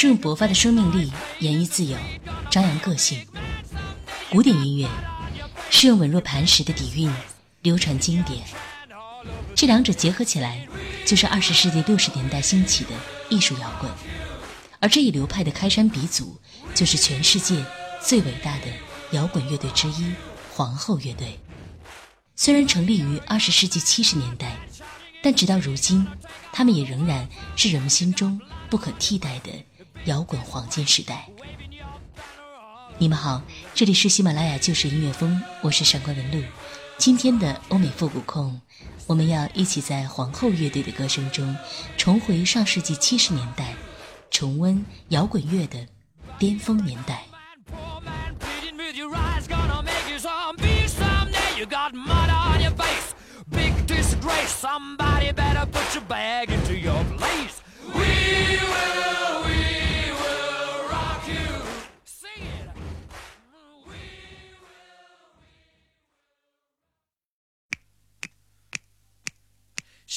是用勃发的生命力演绎自由、张扬个性；古典音乐是用稳若磐石的底蕴流传经典。这两者结合起来，就是二十世纪六十年代兴起的艺术摇滚。而这一流派的开山鼻祖，就是全世界最伟大的摇滚乐队之一——皇后乐队。虽然成立于二十世纪七十年代，但直到如今，他们也仍然是人们心中。不可替代的摇滚黄金时代。你们好，这里是喜马拉雅旧时音乐风，我是上官文露。今天的欧美复古控，我们要一起在皇后乐队的歌声中，重回上世纪七十年代，重温摇滚乐的巅峰年代。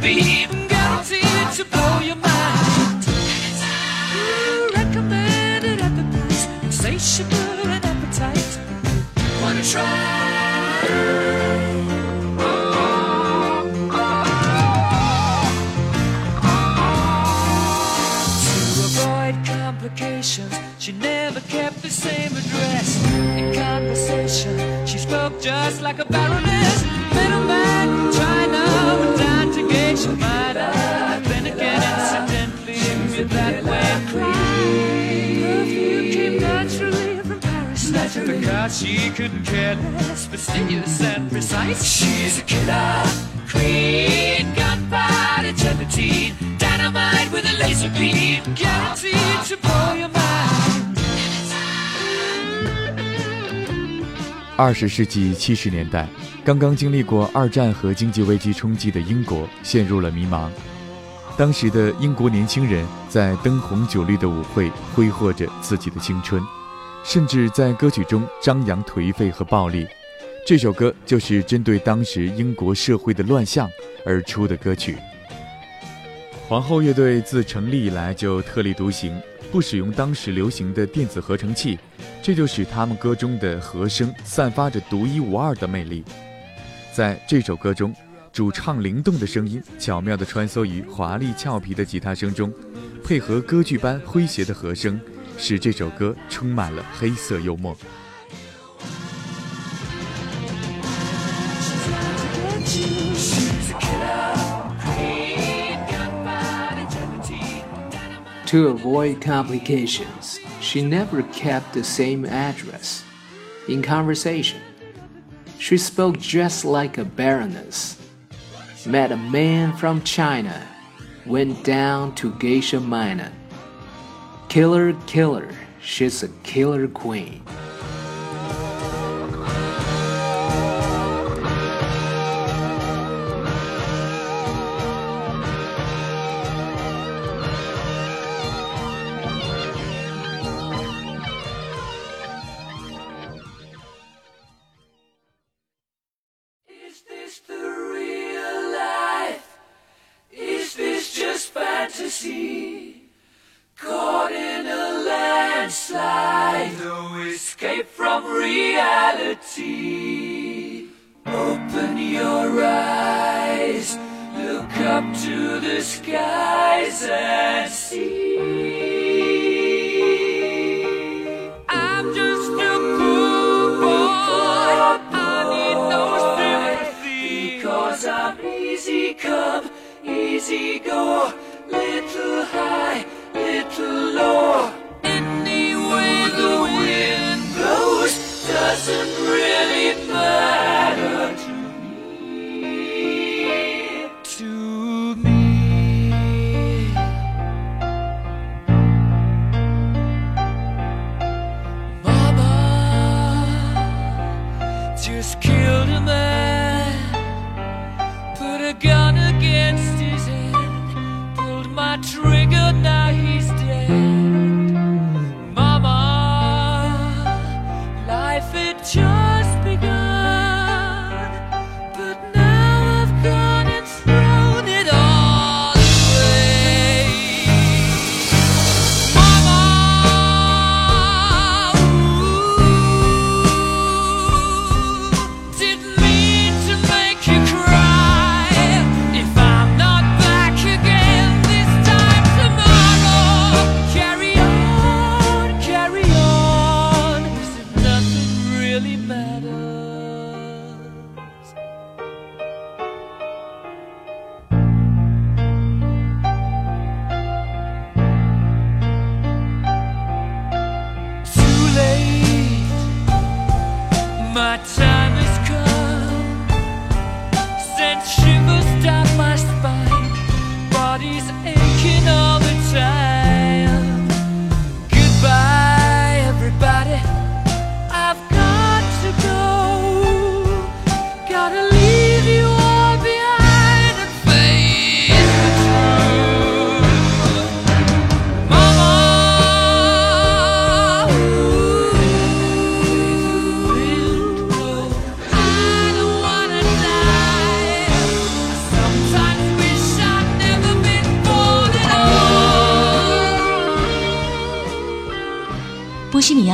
laser beam, guaranteed to blow your mind. Recommended at the price, insatiable and appetite. Wanna try? To avoid complications, she never kept the same address. In conversation, she spoke just like a baroness. to Geisha Minor. Then again, incidentally, with that way Perfume came naturally from Paris. Because she couldn't care less, fastidious and precise. She's a killer queen, gunpowder gelatine, dynamite with a laser beam, guaranteed to blow your mind. 二十世纪七十年代， 刚刚经历过二战和经济危机冲击的英国陷入了迷茫。当时的英国年轻人在灯红酒绿的舞会挥霍着自己的青春，甚至在歌曲中张扬颓废和暴力。这首歌就是针对当时英国社会的乱象而出的歌曲。皇后乐队自成立以来就特立独行，不使用当时流行的电子合成器，这就使他们歌中的和声散发着独一无二的魅力。在这首歌中，主唱灵动的声音巧妙地穿梭于华丽俏皮的吉他声中，配合歌剧般诙谐的和声，使这首歌充满了黑色幽默。To avoid complications, she never kept the same address. In conversation, she spoke just like a baroness. Met a man from China, went down to Geisha Minor. Killer, killer, she's a killer queen.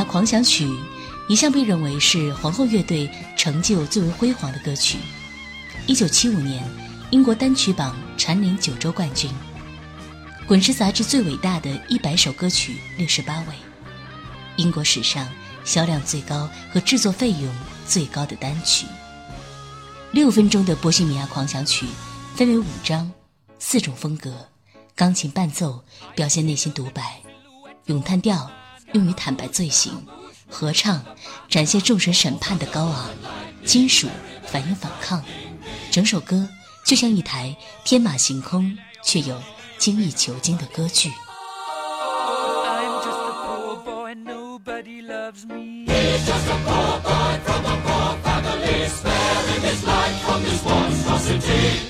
狂想曲一向被认为是皇后乐队成就最为辉煌的歌曲。一九七五年，英国单曲榜蝉联九周冠军，滚石杂志最伟大的一百首歌曲六十八位，英国史上销量最高和制作费用最高的单曲。六分钟的波西米亚狂想曲分为五章，四种风格：钢琴伴奏表现内心独白，咏叹调用于坦白罪行，合唱展现众神审判的高昂，金属反映反抗。整首歌就像一台天马行空却又精益求精的歌剧。I'm just a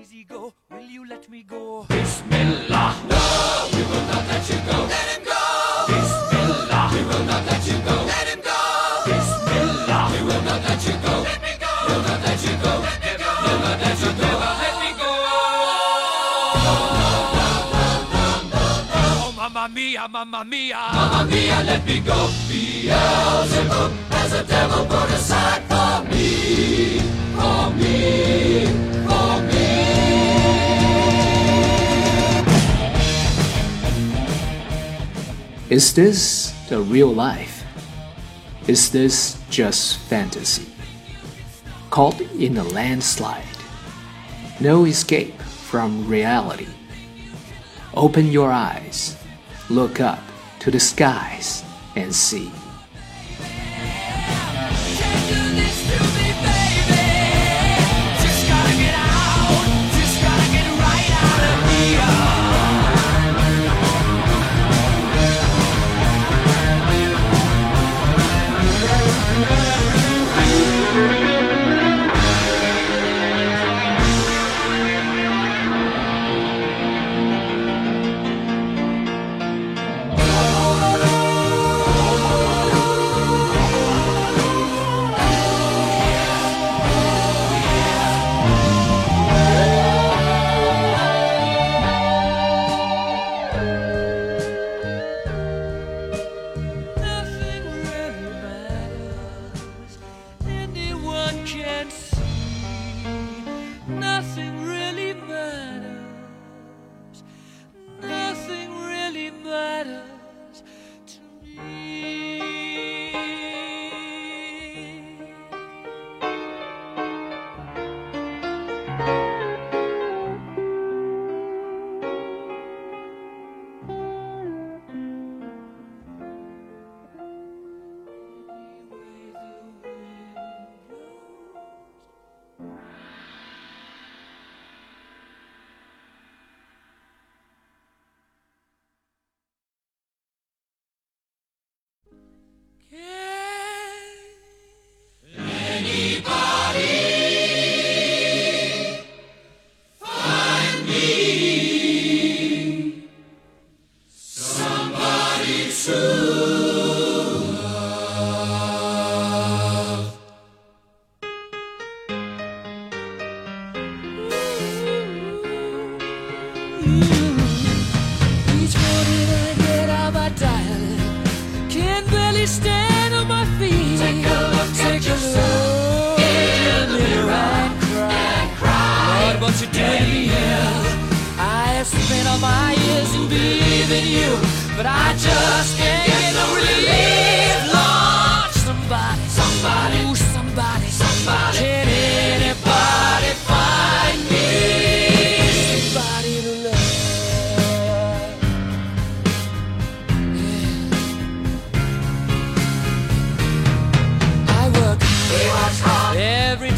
easy go. Will you let me go? Bismillah. No, we will not let you go. Let him go. Bismillah. We will not let you go. Let him go. Bismillah. We will not let you go. Let me go. We'll not let you go. Go. Mia, mamma mia. Mamma mia, let me go. Beelzebub has a devil put aside for me. For me. For me. Is this the real life? Is this just fantasy? Caught in a landslide. No escape from reality. Open your eyes, look up to the skies, and see.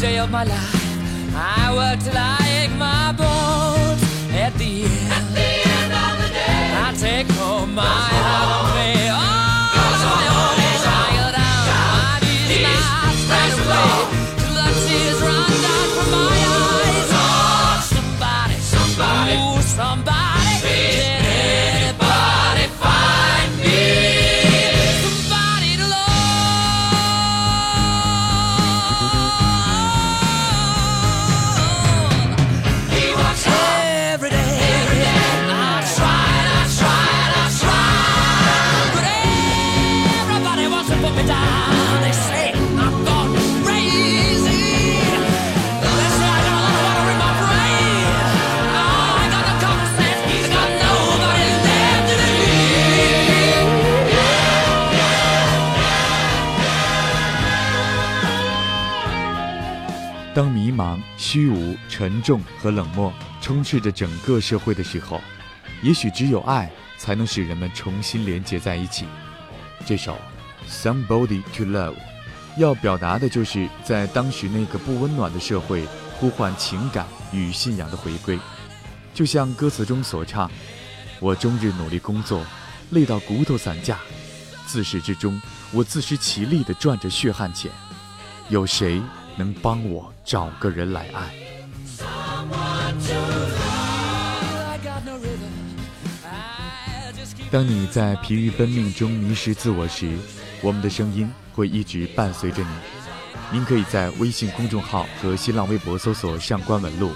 Day of my life. I work till I ache my bones. At the end, at the end of the day, I take home my hard 当迷茫、虚无、沉重和冷漠充斥着整个社会的时候，也许只有爱才能使人们重新连结在一起。这首《Somebody to Love》要表达的就是在当时那个不温暖的社会，呼唤情感与信仰的回归。就像歌词中所唱：“我终日努力工作，累到骨头散架，自始至终，我自食其力地赚着血汗钱。有谁能帮我找个人来爱？”当你在疲于奔命中迷失自我时，我们的声音会一直伴随着你。您可以在微信公众号和新浪微博搜索“上官文露”，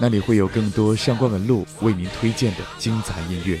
那里会有更多上官文露为您推荐的精彩音乐。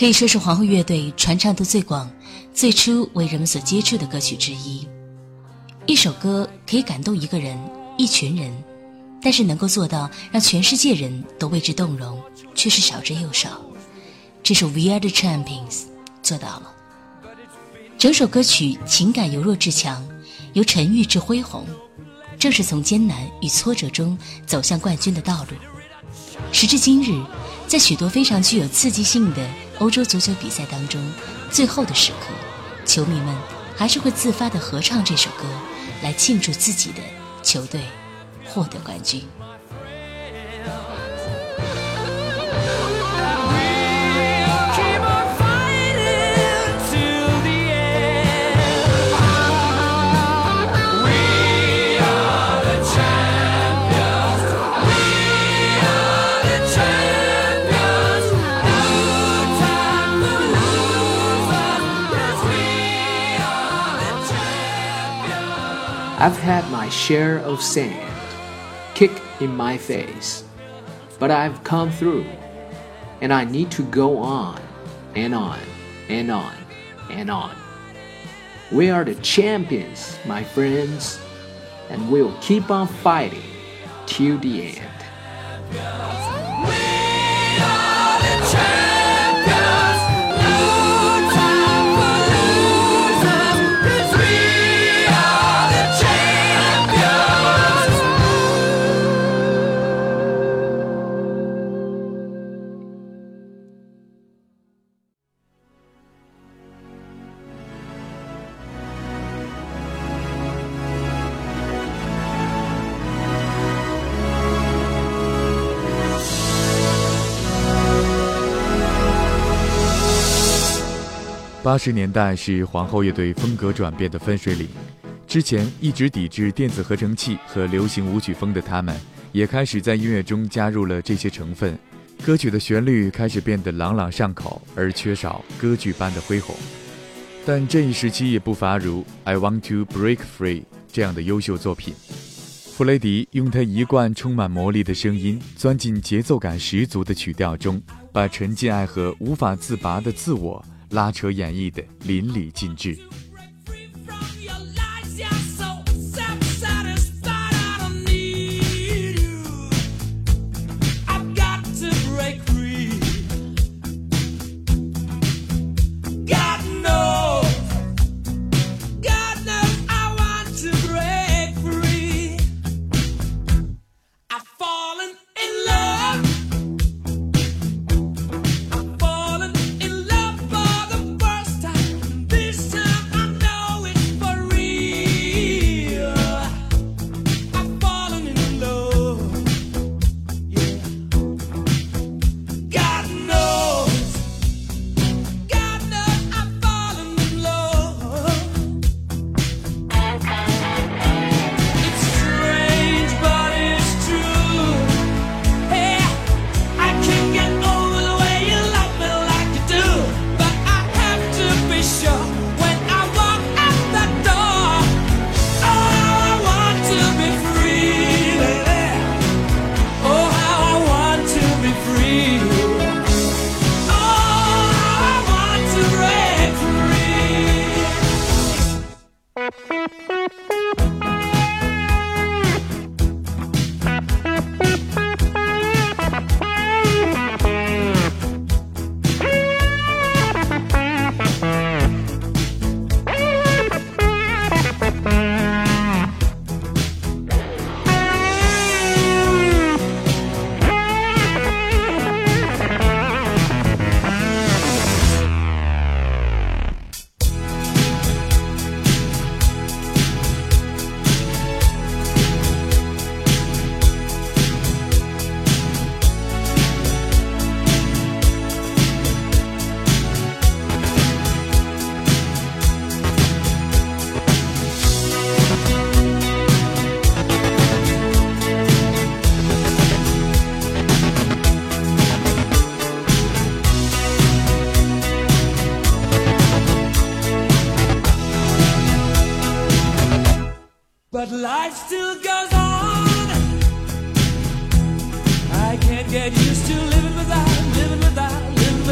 可以说是皇后乐队传唱度最广、最初为人们所接触的歌曲之一。一首歌可以感动一个人、一群人，但是能够做到让全世界人都为之动容，却是少之又少。这首《We Are the Champions》做到了。整首歌曲情感由弱至强，由沉郁至恢宏，正是从艰难与挫折中走向冠军的道路。时至今日，在许多非常具有刺激性的欧洲足球比赛当中，最后的时刻，球迷们还是会自发的合唱这首歌，来庆祝自己的球队获得冠军。I've had my share of sand kicked in my face, but I've come through, and I need to go on and on and on and on. We are the champions, my friends, and we'll keep on fighting till the end. 八十年代是皇后乐队风格转变的分水岭。之前一直抵制电子合成器和流行舞曲风的他们，也开始在音乐中加入了这些成分。歌曲的旋律开始变得朗朗上口，而缺少歌剧般的恢宏。但这一时期也不乏如《I Want to Break Free》这样的优秀作品。弗雷迪用他一贯充满魔力的声音，钻进节奏感十足的曲调中，把沉浸爱河无法自拔的自我拉扯演绎的淋漓尽致。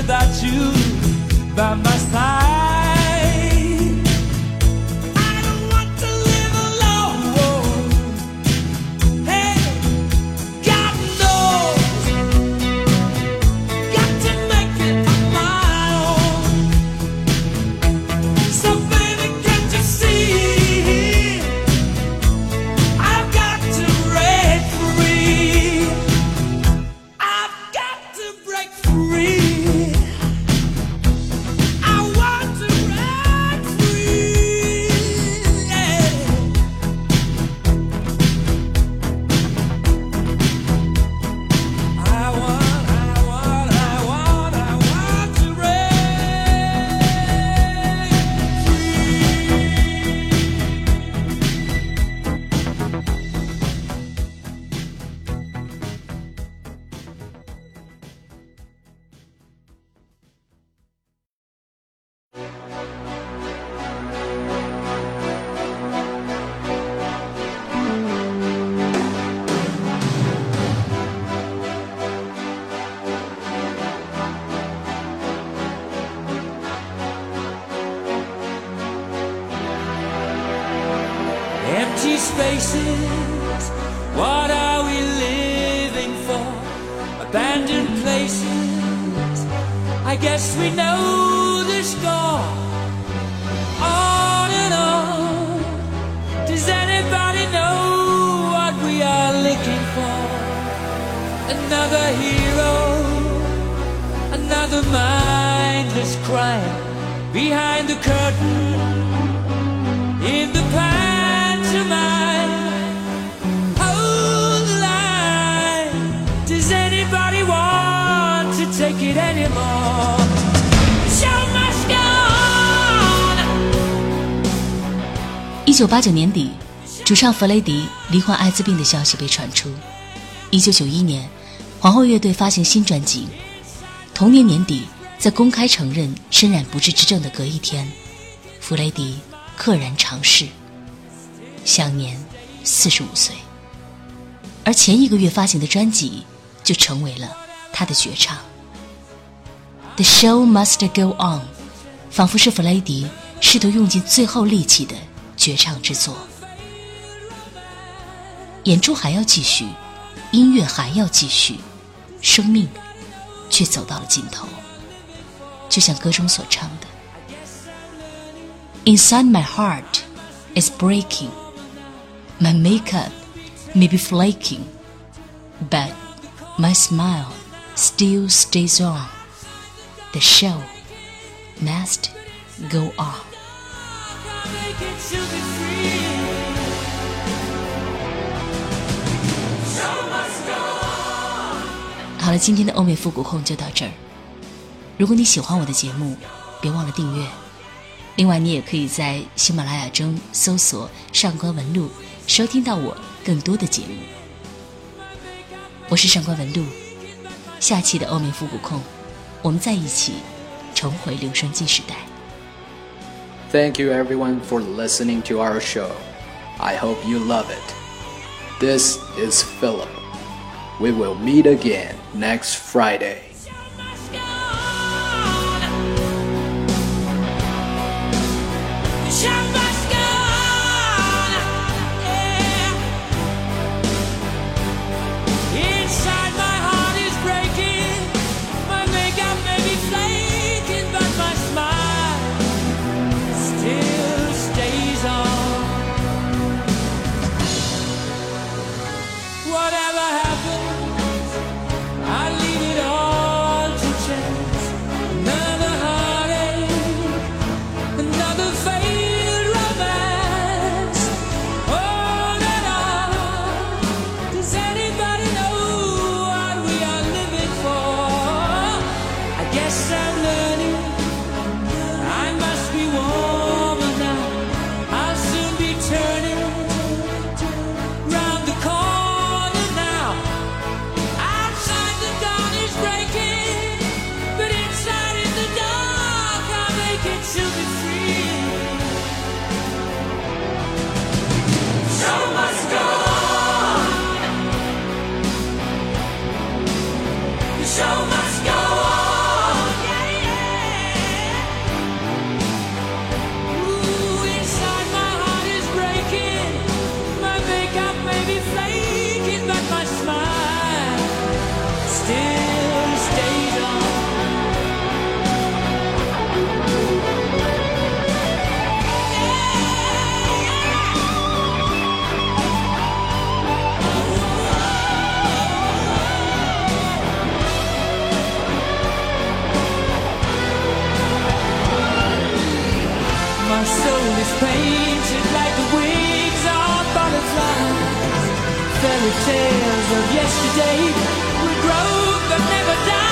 without you by my side. We know 九八九年底，主唱弗雷迪罹患艾滋病的消息被传出。一九九一年，皇后乐队发行新专辑。同年年底，在公开承认身染不治之症的隔一天，弗雷迪溘然长逝，享年四十五岁。而前一个月发行的专辑就成为了他的绝唱。The show must go on，仿佛是弗雷迪试图用尽最后力气的绝唱之作。演出还要继续，音乐还要继续，生命却走到了尽头。就像歌中所唱的：“Inside my heart is breaking, my makeup may be flaking, but my smile still stays on. The show must go on.” 好了，今天的欧美复古控就到这儿。如果你喜欢我的节目，别忘了订阅。另外，你也可以在喜马拉雅中搜索“上官文露”，收听到我更多的节目。我是上官文露，下期的欧美复古控，我们在一起重回留声机时代。Thank you everyone for listening to our show. I hope you love it. This is Philip. We will meet again next Friday. fairy tales of yesterday, we grow but never die.